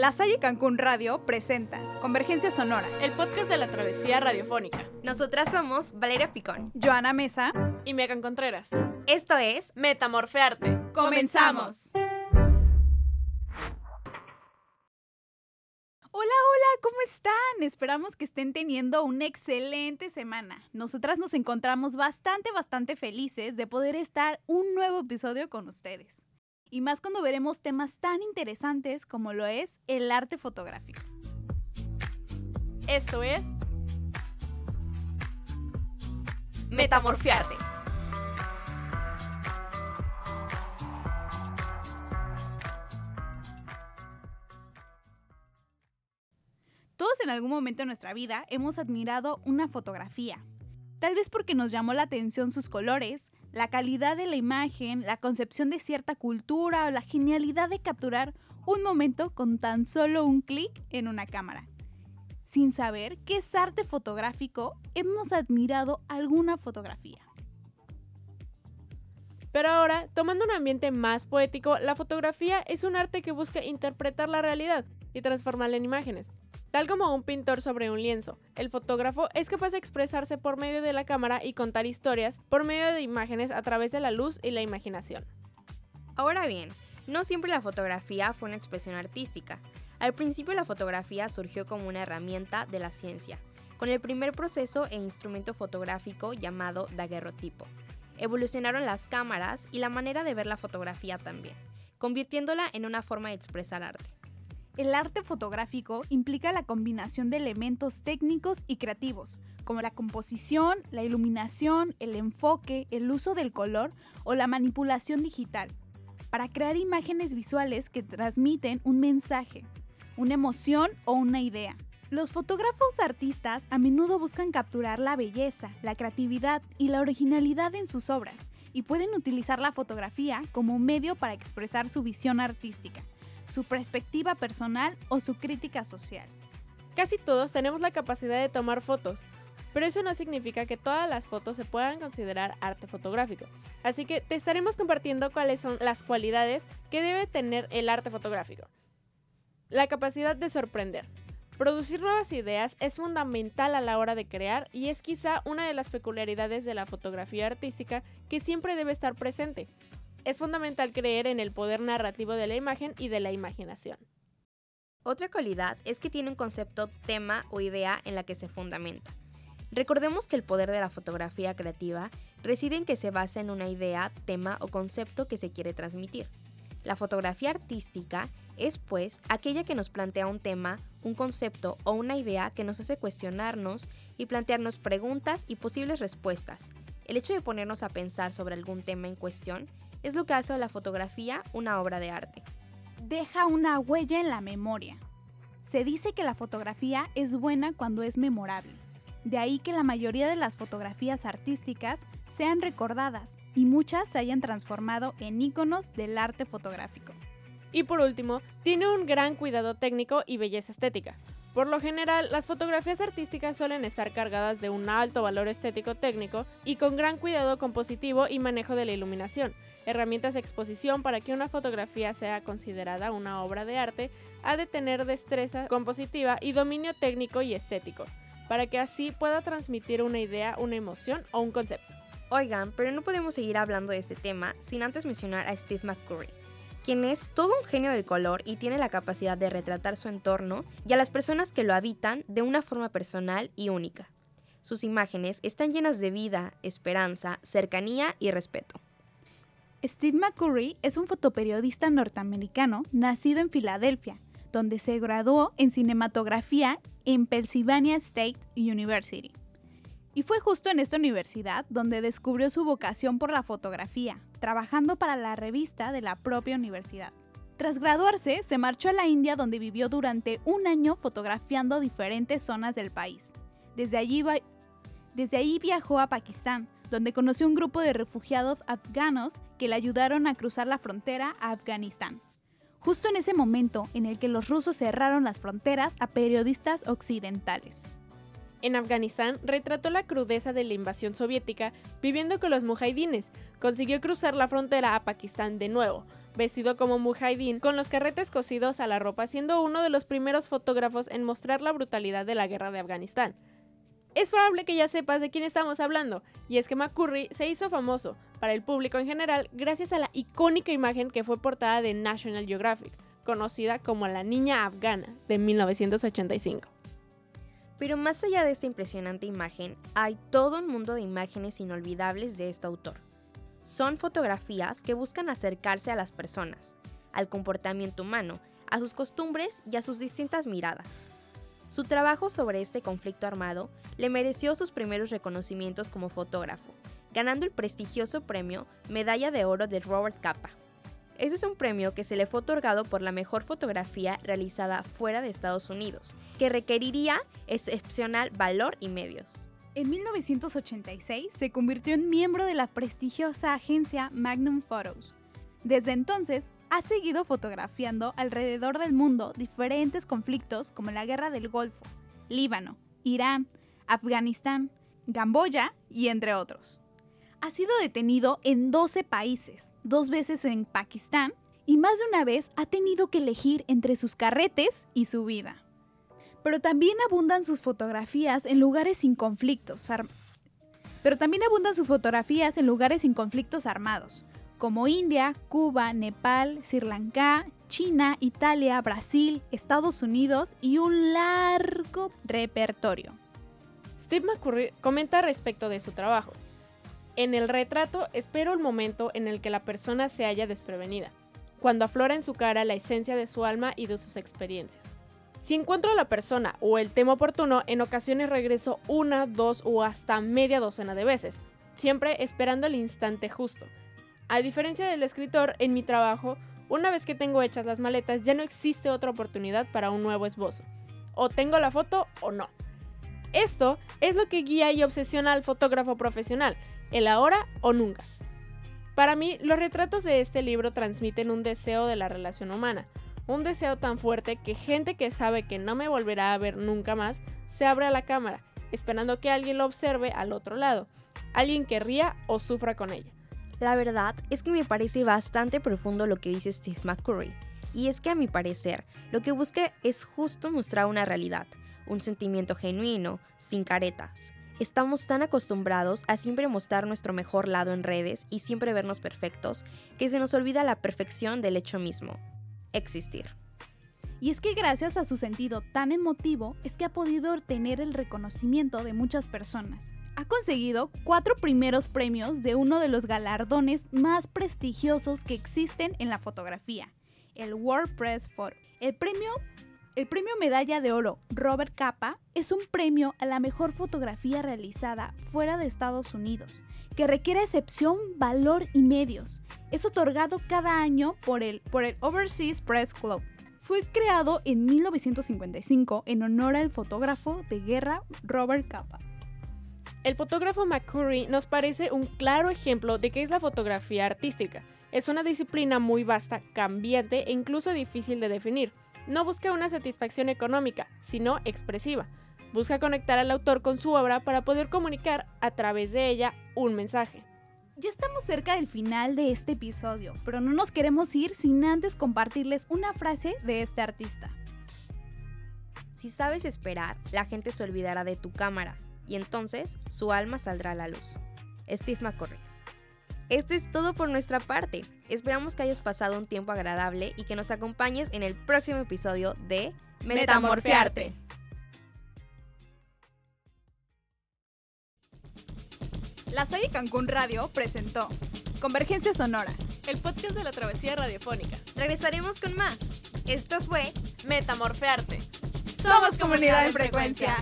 La Salle Cancún Radio presenta Convergencia Sonora, el podcast de la travesía radiofónica. Nosotras somos Valeria Picón, Joana Mesa y Megan Contreras. Esto es Metamorfearte. ¡Comenzamos! Hola, hola, ¿cómo están? Esperamos que estén teniendo una excelente semana. Nosotras nos encontramos bastante, bastante felices de poder estar un nuevo episodio con ustedes. Y más cuando veremos temas tan interesantes como lo es el arte fotográfico. Esto es Metamorfiarte. Todos en algún momento de nuestra vida hemos admirado una fotografía. Tal vez porque nos llamó la atención sus colores, la calidad de la imagen, la concepción de cierta cultura o la genialidad de capturar un momento con tan solo un clic en una cámara. Sin saber qué es arte fotográfico, hemos admirado alguna fotografía. Pero ahora, tomando un ambiente más poético, la fotografía es un arte que busca interpretar la realidad y transformarla en imágenes. Tal como un pintor sobre un lienzo, el fotógrafo es capaz de expresarse por medio de la cámara y contar historias por medio de imágenes a través de la luz y la imaginación. Ahora bien, no siempre la fotografía fue una expresión artística. Al principio la fotografía surgió como una herramienta de la ciencia, con el primer proceso e instrumento fotográfico llamado daguerrotipo. Evolucionaron las cámaras y la manera de ver la fotografía también, convirtiéndola en una forma de expresar arte. El arte fotográfico implica la combinación de elementos técnicos y creativos, como la composición, la iluminación, el enfoque, el uso del color o la manipulación digital, para crear imágenes visuales que transmiten un mensaje, una emoción o una idea. Los fotógrafos artistas a menudo buscan capturar la belleza, la creatividad y la originalidad en sus obras, y pueden utilizar la fotografía como medio para expresar su visión artística su perspectiva personal o su crítica social. Casi todos tenemos la capacidad de tomar fotos, pero eso no significa que todas las fotos se puedan considerar arte fotográfico. Así que te estaremos compartiendo cuáles son las cualidades que debe tener el arte fotográfico. La capacidad de sorprender. Producir nuevas ideas es fundamental a la hora de crear y es quizá una de las peculiaridades de la fotografía artística que siempre debe estar presente. Es fundamental creer en el poder narrativo de la imagen y de la imaginación. Otra cualidad es que tiene un concepto, tema o idea en la que se fundamenta. Recordemos que el poder de la fotografía creativa reside en que se basa en una idea, tema o concepto que se quiere transmitir. La fotografía artística es, pues, aquella que nos plantea un tema, un concepto o una idea que nos hace cuestionarnos y plantearnos preguntas y posibles respuestas. El hecho de ponernos a pensar sobre algún tema en cuestión es lo que hace de la fotografía una obra de arte. Deja una huella en la memoria. Se dice que la fotografía es buena cuando es memorable. De ahí que la mayoría de las fotografías artísticas sean recordadas y muchas se hayan transformado en íconos del arte fotográfico. Y por último, tiene un gran cuidado técnico y belleza estética. Por lo general, las fotografías artísticas suelen estar cargadas de un alto valor estético técnico y con gran cuidado compositivo y manejo de la iluminación, herramientas de exposición para que una fotografía sea considerada una obra de arte, ha de tener destreza compositiva y dominio técnico y estético, para que así pueda transmitir una idea, una emoción o un concepto. Oigan, pero no podemos seguir hablando de este tema sin antes mencionar a Steve McCurry, quien es todo un genio del color y tiene la capacidad de retratar su entorno y a las personas que lo habitan de una forma personal y única. Sus imágenes están llenas de vida, esperanza, cercanía y respeto. Steve McCurry es un fotoperiodista norteamericano nacido en Filadelfia, donde se graduó en cinematografía en Pennsylvania State University. Y fue justo en esta universidad donde descubrió su vocación por la fotografía, trabajando para la revista de la propia universidad. Tras graduarse, se marchó a la India donde vivió durante un año fotografiando diferentes zonas del país. Desde allí, viajó a Pakistán, donde conoció un grupo de refugiados afganos que le ayudaron a cruzar la frontera a Afganistán. Justo en ese momento en el que los rusos cerraron las fronteras a periodistas occidentales. En Afganistán retrató la crudeza de la invasión soviética viviendo con los mujahidines. Consiguió cruzar la frontera a Pakistán de nuevo, vestido como mujahidín con los carretes cosidos a la ropa, siendo uno de los primeros fotógrafos en mostrar la brutalidad de la guerra de Afganistán. Es probable que ya sepas de quién estamos hablando, y es que McCurry se hizo famoso para el público en general gracias a la icónica imagen que fue portada de National Geographic, conocida como la Niña Afgana de 1985. Pero más allá de esta impresionante imagen, hay todo un mundo de imágenes inolvidables de este autor. Son fotografías que buscan acercarse a las personas, al comportamiento humano, a sus costumbres y a sus distintas miradas. Su trabajo sobre este conflicto armado le mereció sus primeros reconocimientos como fotógrafo, ganando el prestigioso premio Medalla de Oro de Robert Capa. Este es un premio que se le fue otorgado por la mejor fotografía realizada fuera de Estados Unidos, que requeriría excepcional valor y medios. En 1986 se convirtió en miembro de la prestigiosa agencia Magnum Photos. Desde entonces ha seguido fotografiando alrededor del mundo diferentes conflictos como la Guerra del Golfo, Líbano, Irán, Afganistán, Camboya y entre otros ha sido detenido en 12 países, dos veces en Pakistán, y más de una vez ha tenido que elegir entre sus carretes y su vida. Pero también abundan sus fotografías en lugares sin conflictos. Pero también abundan sus fotografías en lugares sin conflictos armados, como India, Cuba, Nepal, Sri Lanka, China, Italia, Brasil, Estados Unidos y un largo repertorio. Steve McCurry comenta respecto de su trabajo. En el retrato espero el momento en el que la persona se haya desprevenida, cuando aflora en su cara la esencia de su alma y de sus experiencias. Si encuentro a la persona o el tema oportuno, en ocasiones regreso una, dos o hasta media docena de veces, siempre esperando el instante justo. A diferencia del escritor, en mi trabajo, una vez que tengo hechas las maletas ya no existe otra oportunidad para un nuevo esbozo. O tengo la foto o no. Esto es lo que guía y obsesiona al fotógrafo profesional, el ahora o nunca. Para mí, los retratos de este libro transmiten un deseo de la relación humana, un deseo tan fuerte que gente que sabe que no me volverá a ver nunca más se abre a la cámara, esperando que alguien lo observe al otro lado, alguien que ría o sufra con ella. La verdad es que me parece bastante profundo lo que dice Steve McCurry, y es que a mi parecer lo que busca es justo mostrar una realidad, un sentimiento genuino, sin caretas. Estamos tan acostumbrados a siempre mostrar nuestro mejor lado en redes y siempre vernos perfectos que se nos olvida la perfección del hecho mismo, existir. Y es que gracias a su sentido tan emotivo es que ha podido obtener el reconocimiento de muchas personas. Ha conseguido cuatro primeros premios de uno de los galardones más prestigiosos que existen en la fotografía, el World Press Photo. El premio el premio Medalla de Oro Robert Capa es un premio a la mejor fotografía realizada fuera de Estados Unidos, que requiere excepción, valor y medios. Es otorgado cada año por el, por el Overseas Press Club. Fue creado en 1955 en honor al fotógrafo de guerra Robert Capa. El fotógrafo McCurry nos parece un claro ejemplo de qué es la fotografía artística. Es una disciplina muy vasta, cambiante e incluso difícil de definir no busca una satisfacción económica, sino expresiva. Busca conectar al autor con su obra para poder comunicar a través de ella un mensaje. Ya estamos cerca del final de este episodio, pero no nos queremos ir sin antes compartirles una frase de este artista. Si sabes esperar, la gente se olvidará de tu cámara y entonces su alma saldrá a la luz. Steve McCurry. Esto es todo por nuestra parte. Esperamos que hayas pasado un tiempo agradable y que nos acompañes en el próximo episodio de Metamorfiarte. La Salle Cancún Radio presentó Convergencia Sonora, el podcast de la travesía radiofónica. Regresaremos con más. Esto fue Metamorfearte. Somos comunidad en frecuencia.